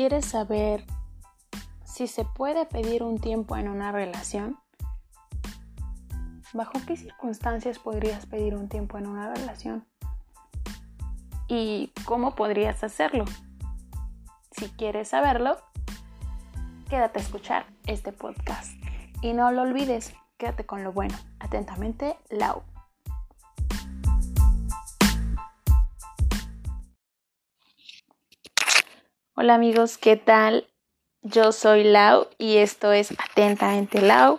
quieres saber si se puede pedir un tiempo en una relación, ¿bajo qué circunstancias podrías pedir un tiempo en una relación? ¿Y cómo podrías hacerlo? Si quieres saberlo, quédate a escuchar este podcast. Y no lo olvides, quédate con lo bueno. Atentamente, Lau. Hola amigos, ¿qué tal? Yo soy Lau y esto es Atentamente Lau.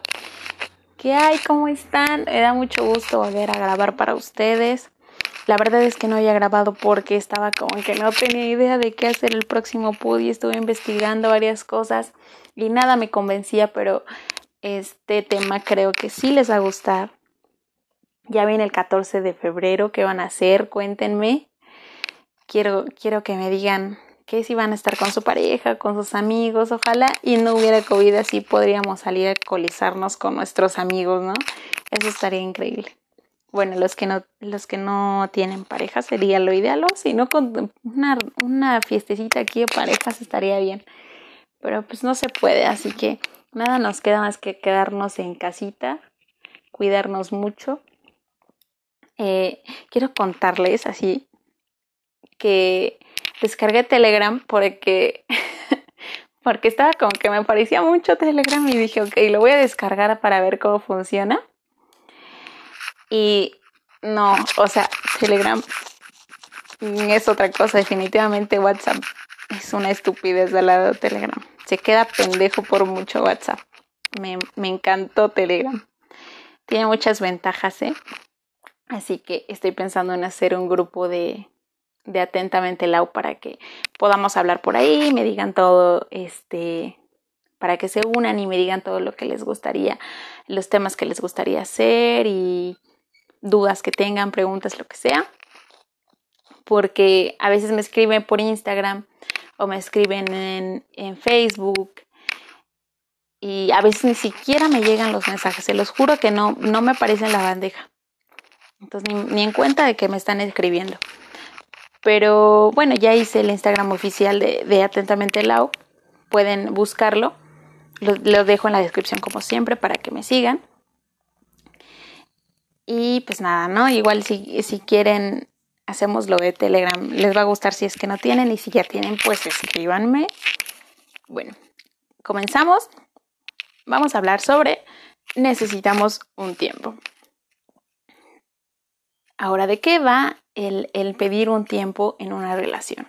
¿Qué hay? ¿Cómo están? Me da mucho gusto volver a grabar para ustedes. La verdad es que no había grabado porque estaba como que no tenía idea de qué hacer el próximo PUD y estuve investigando varias cosas y nada me convencía, pero este tema creo que sí les va a gustar. Ya viene el 14 de febrero, ¿qué van a hacer? Cuéntenme. Quiero, quiero que me digan que si van a estar con su pareja, con sus amigos, ojalá y no hubiera COVID así podríamos salir a colizarnos con nuestros amigos, ¿no? Eso estaría increíble. Bueno, los que no, los que no tienen pareja sería lo ideal, o si no con una, fiestecita aquí de parejas estaría bien. Pero pues no se puede, así que nada nos queda más que quedarnos en casita, cuidarnos mucho. Eh, quiero contarles así que descargué Telegram porque, porque estaba como que me parecía mucho Telegram y dije, ok, lo voy a descargar para ver cómo funciona. Y no, o sea, Telegram es otra cosa, definitivamente WhatsApp es una estupidez del lado de Telegram. Se queda pendejo por mucho WhatsApp. Me, me encantó Telegram. Tiene muchas ventajas, ¿eh? Así que estoy pensando en hacer un grupo de, de atentamente Lau para que podamos hablar por ahí, me digan todo, este, para que se unan y me digan todo lo que les gustaría, los temas que les gustaría hacer y dudas que tengan, preguntas, lo que sea. Porque a veces me escriben por Instagram o me escriben en, en Facebook y a veces ni siquiera me llegan los mensajes, se los juro que no, no me aparecen en la bandeja. Entonces ni, ni en cuenta de que me están escribiendo. Pero bueno, ya hice el Instagram oficial de, Atentamente Lau. Pueden buscarlo. Lo, dejo en la descripción como siempre para que me sigan. Y pues nada, ¿no? Igual si, si quieren, hacemos lo de Telegram. Les va a gustar si es que no tienen y si ya tienen, pues escríbanme. Bueno, comenzamos. Vamos a hablar sobre necesitamos un tiempo. Ahora, ¿de qué va el, pedir un tiempo en una relación.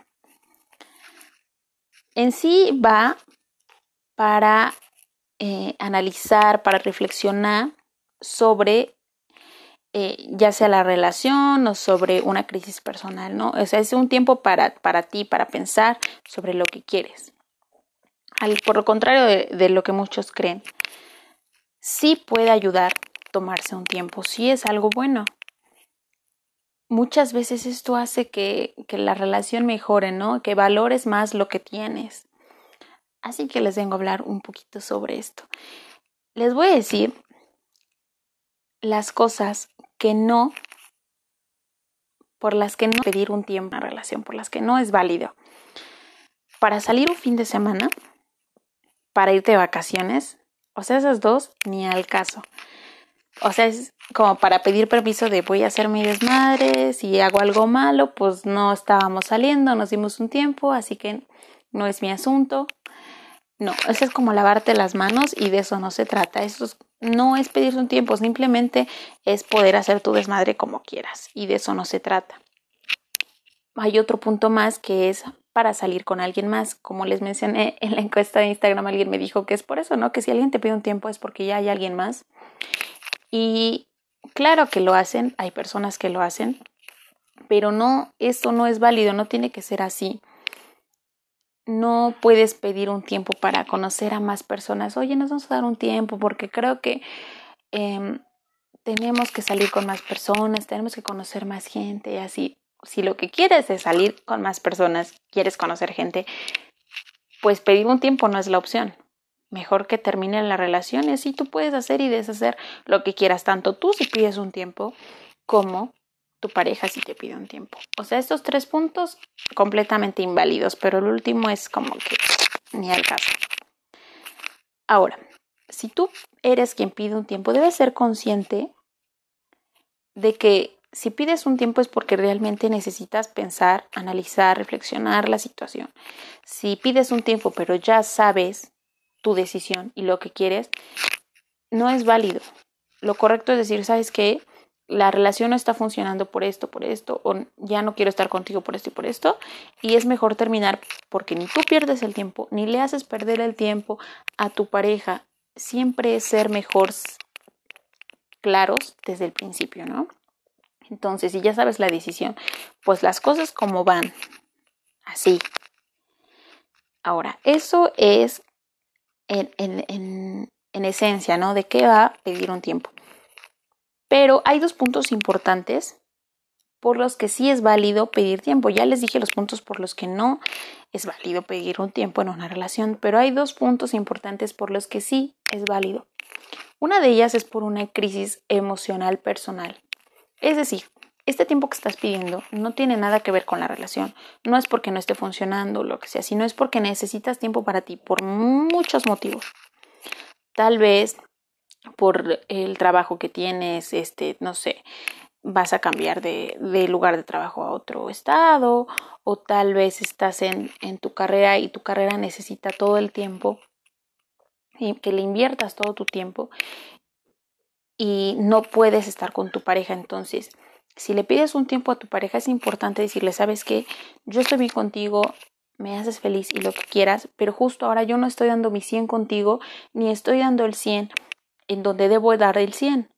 En sí va para eh, analizar, para reflexionar sobre eh, ya sea la relación o sobre una crisis personal, ¿no? O sea, es un tiempo para, para ti, para pensar sobre lo que quieres. Al, por lo contrario de, de, lo que muchos creen, sí puede ayudar tomarse un tiempo, sí es algo bueno muchas veces esto hace que, la relación mejore, ¿no? Que valores más lo que tienes. Así que les vengo a hablar un poquito sobre esto. Les voy a decir las cosas que no, por las que no pedir un tiempo en la relación, por las que no es válido. Para salir un fin de semana, para irte de vacaciones, o sea, esas dos ni al caso. O sea, es como para pedir permiso de voy a hacer mi desmadre, si hago algo malo, pues no estábamos saliendo, nos dimos un tiempo, así que no es mi asunto. No, eso es como lavarte las manos y de eso no se trata. Eso no es pedirse un tiempo, simplemente es poder hacer tu desmadre como quieras y de eso no se trata. Hay otro punto más que es para salir con alguien más. Como les mencioné en la encuesta de Instagram, alguien me dijo que es por eso, ¿no? Que si alguien te pide un tiempo es porque ya hay alguien más. Y claro que lo hacen, hay personas que lo hacen, pero no, eso no es válido, no tiene que ser así. No puedes pedir un tiempo para conocer a más personas. Oye, nos vamos a dar un tiempo porque creo que eh, tenemos que salir con más personas, tenemos que conocer más gente y así. Si lo que quieres es salir con más personas, quieres conocer gente, pues pedir un tiempo no es la opción mejor que terminen las relaciones y tú puedes hacer y deshacer lo que quieras, tanto tú si pides un tiempo como tu pareja si te pide un tiempo. O sea, estos tres puntos completamente inválidos, pero el último es como que ni al caso. Ahora, si tú eres quien pide un tiempo, debes ser consciente de que si pides un tiempo es porque realmente necesitas pensar, analizar, reflexionar la situación. Si pides un tiempo pero ya sabes tu decisión y lo que quieres, no es válido. Lo correcto es decir, ¿sabes qué? La relación no está funcionando por esto, por esto, o ya no quiero estar contigo por esto y por esto, y es mejor terminar porque ni tú pierdes el tiempo, ni le haces perder el tiempo a tu pareja. Siempre es ser mejor claros desde el principio, ¿no? Entonces, si ya sabes la decisión, pues las cosas como van, así. Ahora, eso es en, en, en, esencia, ¿no? De qué va a pedir un tiempo. Pero hay dos puntos importantes por los que sí es válido pedir tiempo. Ya les dije los puntos por los que no es válido pedir un tiempo en una relación, pero hay dos puntos importantes por los que sí es válido. Una de ellas es por una crisis emocional personal. Es decir, este tiempo que estás pidiendo no tiene nada que ver con la relación. No es porque no esté funcionando lo que sea, sino es porque necesitas tiempo para ti por muchos motivos. Tal vez por el trabajo que tienes, este, no sé, vas a cambiar de, lugar de trabajo a otro estado, o tal vez estás en, en tu carrera y tu carrera necesita todo el tiempo y que le inviertas todo tu tiempo y no puedes estar con tu pareja. Entonces, si le pides un tiempo a tu pareja, es importante decirle, sabes que yo estoy bien contigo, me haces feliz y lo que quieras, pero justo ahora yo no estoy dando mi 100 contigo, ni estoy dando el 100 en donde debo dar el 100.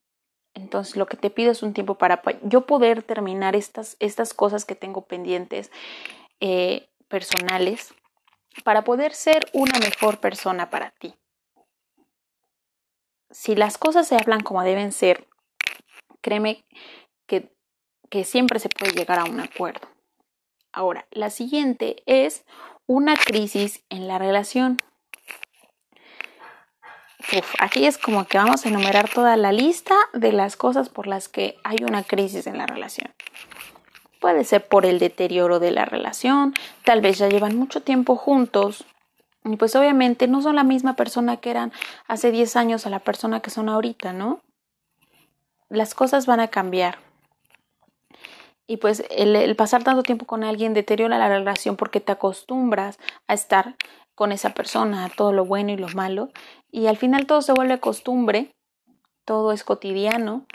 Entonces lo que te pido es un tiempo para yo poder terminar estas, estas cosas que tengo pendientes eh, personales para poder ser una mejor persona para ti si las cosas se hablan como deben ser, créeme que, que siempre se puede llegar a un acuerdo. Ahora, la siguiente es una crisis en la relación. Aquí es como que vamos a enumerar toda la lista de las cosas por las que hay una crisis en la relación. Puede ser por el deterioro de la relación, tal vez ya llevan mucho tiempo juntos, y pues obviamente no son la misma persona que eran hace 10 años a la persona que son ahorita, ¿no? Las cosas van a cambiar. Y pues el, pasar tanto tiempo con alguien deteriora la relación porque te acostumbras a estar con esa persona, a todo lo bueno y lo malo. Y al final todo se vuelve costumbre, todo es cotidiano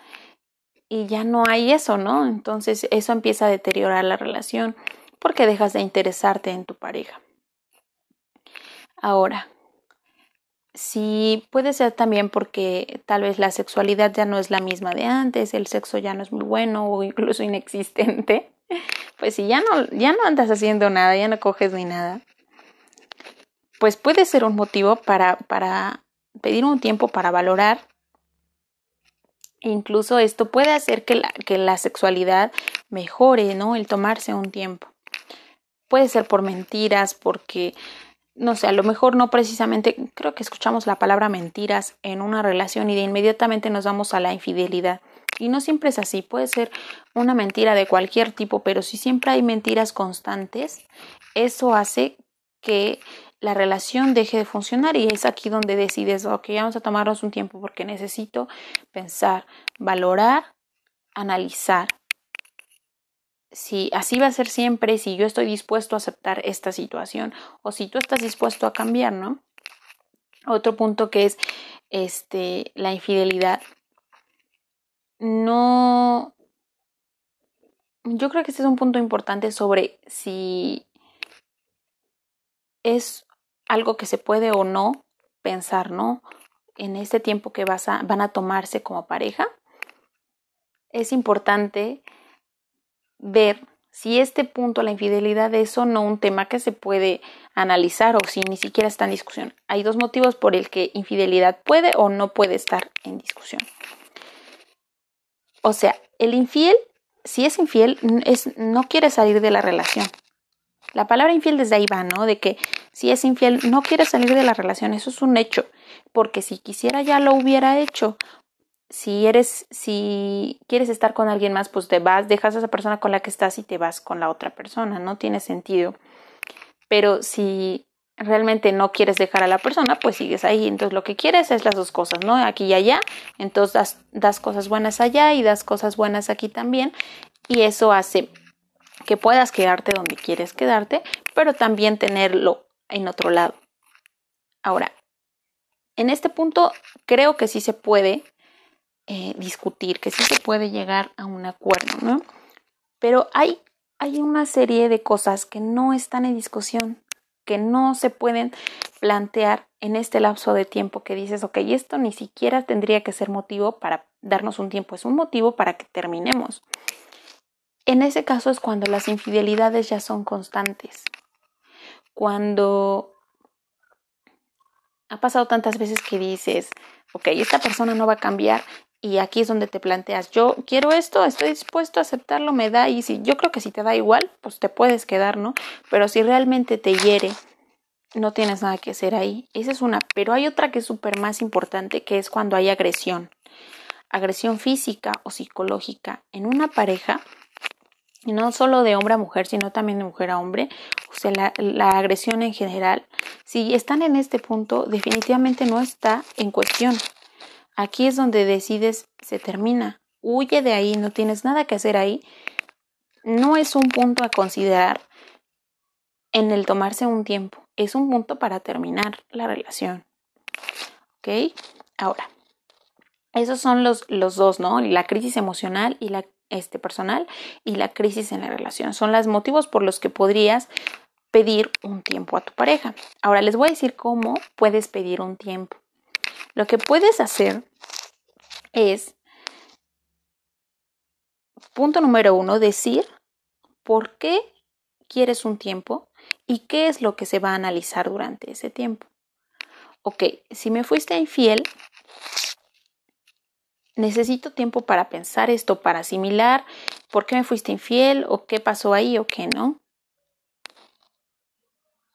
y ya no hay eso, ¿no? Entonces eso empieza a deteriorar la relación porque dejas de interesarte en tu pareja. Ahora, sí puede ser también porque tal vez la sexualidad ya no es la misma de antes, el sexo ya no es muy bueno o incluso inexistente. Pues si ya no, ya no andas haciendo nada, ya no coges ni nada, pues puede ser un motivo para, para pedir un tiempo para valorar. incluso esto puede hacer que la, que la sexualidad mejore, ¿no? El tomarse un tiempo. Puede ser por mentiras, porque no sé, a lo mejor no precisamente, creo que escuchamos la palabra mentiras en una relación y de inmediatamente nos vamos a la infidelidad. Y no siempre es así, puede ser una mentira de cualquier tipo, pero si siempre hay mentiras constantes, eso hace que la relación deje de funcionar y es aquí donde decides, ok, vamos a tomarnos un tiempo porque necesito pensar, valorar, analizar si así va a ser siempre, si yo estoy dispuesto a aceptar esta situación o si tú estás dispuesto a cambiar, ¿no? Otro punto que es este la infidelidad. No yo creo que este es un punto importante sobre si es algo que se puede o no pensar, ¿no? En este tiempo que vas a, van a tomarse como pareja. Es importante ver si este punto, la infidelidad, es o no un tema que se puede analizar o si ni siquiera está en discusión. Hay dos motivos por el que infidelidad puede o no puede estar en discusión. O sea, el infiel, si es infiel, es, no quiere salir de la relación. La palabra infiel desde ahí va, ¿no? De que si es infiel, no quiere salir de la relación, eso es un hecho, porque si quisiera ya lo hubiera hecho, si eres, si quieres estar con alguien más, pues te vas, dejas a esa persona con la que estás y te vas con la otra persona, no tiene sentido. Pero si realmente no quieres dejar a la persona, pues sigues ahí. Entonces lo que quieres es las dos cosas, ¿no? Aquí y allá. Entonces das, das cosas buenas allá y das cosas buenas aquí también. Y eso hace que puedas quedarte donde quieres quedarte, pero también tenerlo en otro lado. Ahora, en este punto creo que sí se puede eh, discutir, que sí se puede llegar a un acuerdo, ¿no? Pero hay, hay una serie de cosas que no están en discusión que no se pueden plantear en este lapso de tiempo que dices, ok, esto ni siquiera tendría que ser motivo para darnos un tiempo, es un motivo para que terminemos. En ese caso es cuando las infidelidades ya son constantes, cuando ha pasado tantas veces que dices, ok, esta persona no va a cambiar y aquí es donde te planteas, yo quiero esto, estoy dispuesto a aceptarlo, me da, y si yo creo que si te da igual, pues te puedes quedar, ¿no? Pero si realmente te hiere, no tienes nada que hacer ahí. Esa es una, pero hay otra que es súper más importante, que es cuando hay agresión. Agresión física o psicológica en una pareja, y no solo de hombre a mujer, sino también de mujer a hombre, o sea, la, la agresión en general. Si están en este punto, definitivamente no está en cuestión Aquí es donde decides, se termina. Huye de ahí, no tienes nada que hacer ahí. No es un punto a considerar en el tomarse un tiempo. Es un punto para terminar la relación. ¿Ok? Ahora, esos son los, los dos, ¿no? La crisis emocional y la este, personal y la crisis en la relación. Son los motivos por los que podrías pedir un tiempo a tu pareja. Ahora les voy a decir cómo puedes pedir un tiempo. Lo que puedes hacer es, punto número uno, decir por qué quieres un tiempo y qué es lo que se va a analizar durante ese tiempo. Ok, si me fuiste infiel, necesito tiempo para pensar esto, para asimilar por qué me fuiste infiel o qué pasó ahí o qué no.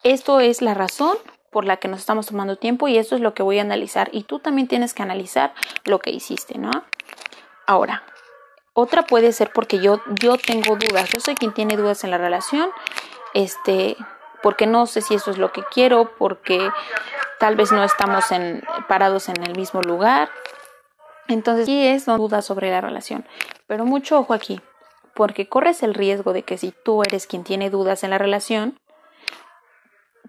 Esto es la razón por la que nos estamos tomando tiempo y eso es lo que voy a analizar y tú también tienes que analizar lo que hiciste, ¿no? Ahora, otra puede ser porque yo, yo tengo dudas, yo soy quien tiene dudas en la relación, este, porque no sé si eso es lo que quiero, porque tal vez no estamos en, parados en el mismo lugar. Entonces, sí es no dudas sobre la relación, pero mucho ojo aquí, porque corres el riesgo de que si tú eres quien tiene dudas en la relación,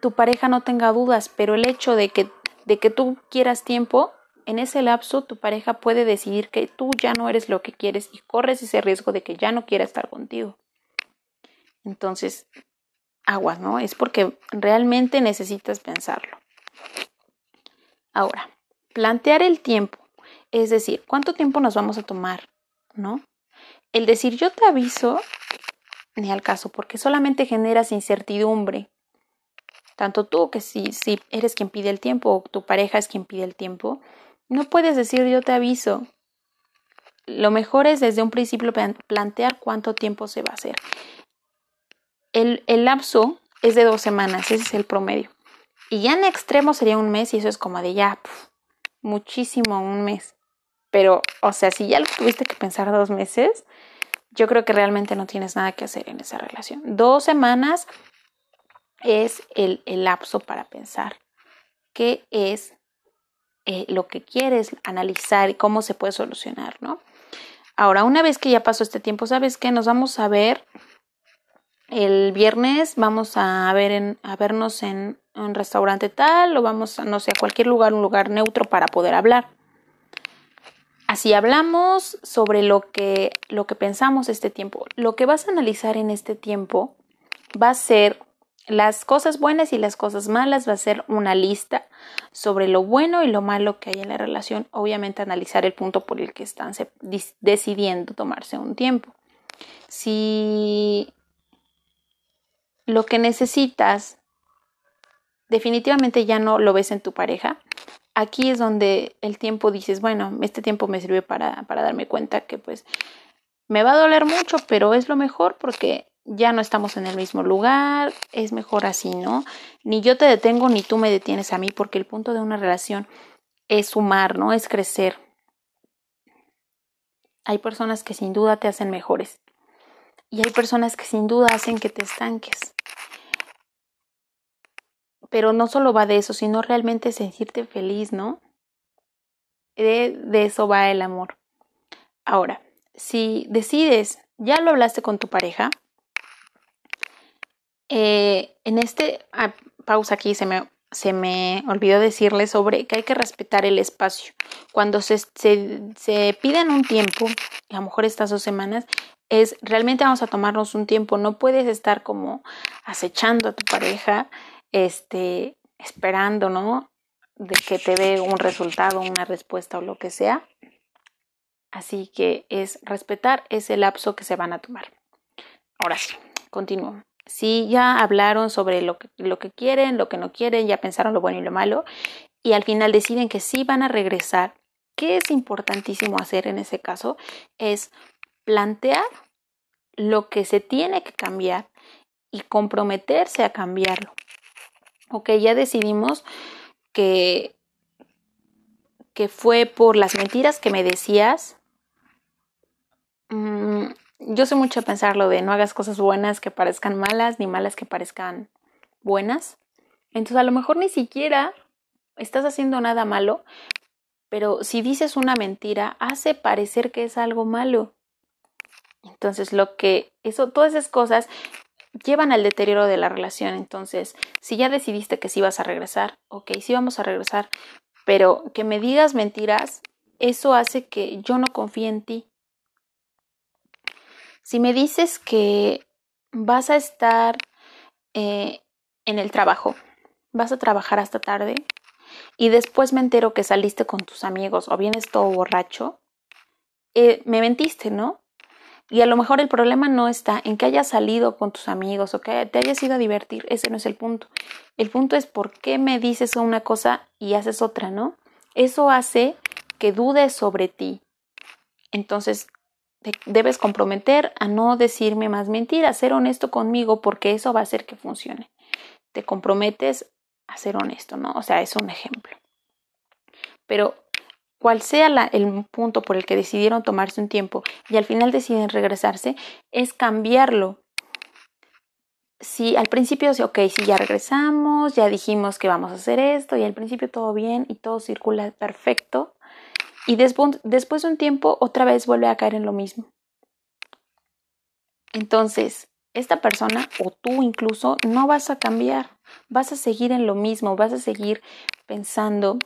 tu pareja no tenga dudas, pero el hecho de que, de que tú quieras tiempo, en ese lapso tu pareja puede decidir que tú ya no eres lo que quieres y corres ese riesgo de que ya no quiera estar contigo. Entonces, aguas, ¿no? Es porque realmente necesitas pensarlo. Ahora, plantear el tiempo, es decir, ¿cuánto tiempo nos vamos a tomar? ¿No? El decir yo te aviso, ni al caso, porque solamente generas incertidumbre tanto tú que si, si eres quien pide el tiempo o tu pareja es quien pide el tiempo, no puedes decir yo te aviso. Lo mejor es desde un principio plantear cuánto tiempo se va a hacer. El, el lapso es de dos semanas, ese es el promedio. Y ya en extremo sería un mes y eso es como de ya, muchísimo un mes. Pero, o sea, si ya lo tuviste que pensar dos meses, yo creo que realmente no tienes nada que hacer en esa relación. Dos semanas es el, lapso para pensar qué es eh, lo que quieres analizar y cómo se puede solucionar, ¿no? Ahora, una vez que ya pasó este tiempo, ¿sabes qué? Nos vamos a ver el viernes, vamos a, ver en, a vernos en un restaurante tal o vamos, a, no sé, a cualquier lugar, un lugar neutro para poder hablar. Así hablamos sobre lo que, lo que pensamos este tiempo. Lo que vas a analizar en este tiempo va a ser las cosas buenas y las cosas malas va a ser una lista sobre lo bueno y lo malo que hay en la relación. Obviamente analizar el punto por el que están decidiendo tomarse un tiempo. Si lo que necesitas definitivamente ya no lo ves en tu pareja, aquí es donde el tiempo dices, bueno, este tiempo me sirve para, para darme cuenta que pues me va a doler mucho, pero es lo mejor porque ya no estamos en el mismo lugar, es mejor así, ¿no? Ni yo te detengo ni tú me detienes a mí, porque el punto de una relación es sumar, ¿no? Es crecer. Hay personas que sin duda te hacen mejores y hay personas que sin duda hacen que te estanques. pero no solo va de eso, sino realmente sentirte feliz, ¿no? De, de eso va el amor. Ahora, si decides, ya lo hablaste con tu pareja, eh, en este, ah, pausa aquí, se me, se me olvidó decirle sobre que hay que respetar el espacio. Cuando se, se, se piden un tiempo, a lo mejor estas dos semanas, es realmente vamos a tomarnos un tiempo. No puedes estar como acechando a tu pareja, este, esperando, ¿no? De que te dé un resultado, una respuesta o lo que sea. Así que es respetar ese lapso que se van a tomar. Ahora sí, continúo. Si ya hablaron sobre lo que, lo que quieren, lo que no quieren, ya pensaron lo bueno y lo malo, y al final deciden que sí van a regresar, ¿qué es importantísimo hacer en ese caso? Es plantear lo que se tiene que cambiar y comprometerse a cambiarlo. Ok, ya decidimos que, que fue por las mentiras que me decías. Mm, yo sé mucho pensar de no hagas cosas buenas que parezcan malas, ni malas que parezcan buenas. Entonces a lo mejor ni siquiera estás haciendo nada malo, pero si dices una mentira, hace parecer que es algo malo. Entonces lo que, eso, todas esas cosas llevan al deterioro de la relación. Entonces, si ya decidiste que sí vas a regresar, ok, sí vamos a regresar, pero que me digas mentiras, eso hace que yo no confíe en ti. Si me dices que vas a estar eh, en el trabajo, vas a trabajar hasta tarde y después me entero que saliste con tus amigos o vienes todo borracho, eh, me mentiste, ¿no? Y a lo mejor el problema no está en que hayas salido con tus amigos o que te hayas ido a divertir, ese no es el punto. El punto es por qué me dices una cosa y haces otra, ¿no? Eso hace que dudes sobre ti. Entonces, debes comprometer a no decirme más mentiras, ser honesto conmigo porque eso va a hacer que funcione. Te comprometes a ser honesto, ¿no? O sea, es un ejemplo. Pero cual sea el punto por el que decidieron tomarse un tiempo y al final deciden regresarse, es cambiarlo. Si al principio, ok, si ya regresamos, ya dijimos que vamos a hacer esto y al principio todo bien y todo circula perfecto, y después, de un tiempo otra vez vuelve a caer en lo mismo. Entonces, esta persona o tú incluso no vas a cambiar, vas a seguir en lo mismo, vas a seguir pensando,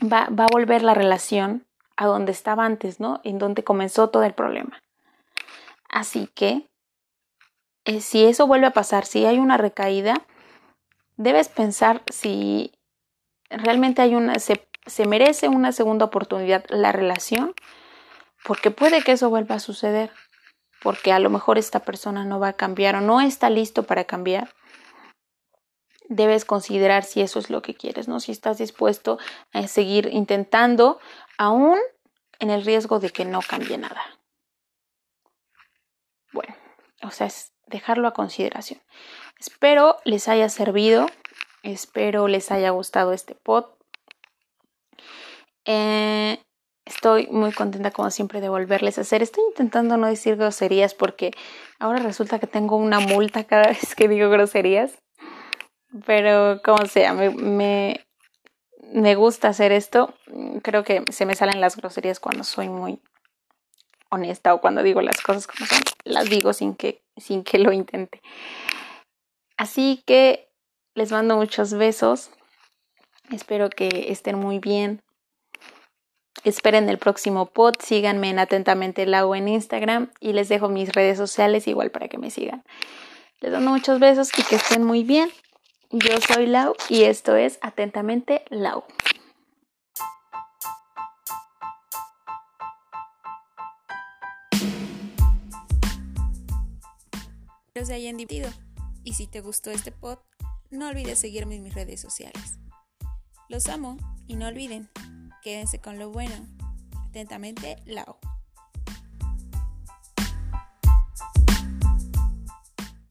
va, va a volver la relación a donde estaba antes, ¿no? En donde comenzó todo el problema. Así que, eh, si eso vuelve a pasar, si hay una recaída, debes pensar si realmente hay una, se se merece una segunda oportunidad la relación, porque puede que eso vuelva a suceder, porque a lo mejor esta persona no va a cambiar o no está listo para cambiar. Debes considerar si eso es lo que quieres, ¿no? Si estás dispuesto a seguir intentando, aún en el riesgo de que no cambie nada. Bueno, o sea, es dejarlo a consideración. Espero les haya servido, espero les haya gustado este pod eh, estoy muy contenta como siempre de volverles a hacer. Estoy intentando no decir groserías porque ahora resulta que tengo una multa cada vez que digo groserías. Pero como sea, me, me, gusta hacer esto. Creo que se me salen las groserías cuando soy muy honesta o cuando digo las cosas como son. Las digo sin que, sin que lo intente. Así que les mando muchos besos. Espero que estén muy bien. Esperen el próximo pod, síganme en Atentamente Lau en Instagram y les dejo mis redes sociales igual para que me sigan. Les doy muchos besos y que estén muy bien. Yo soy Lau y esto es Atentamente Lau. Espero hayan divertido. Y si te gustó este pod, no olvides seguirme en mis redes sociales. Los amo y no olviden Quédense con lo bueno. Atentamente, Lao.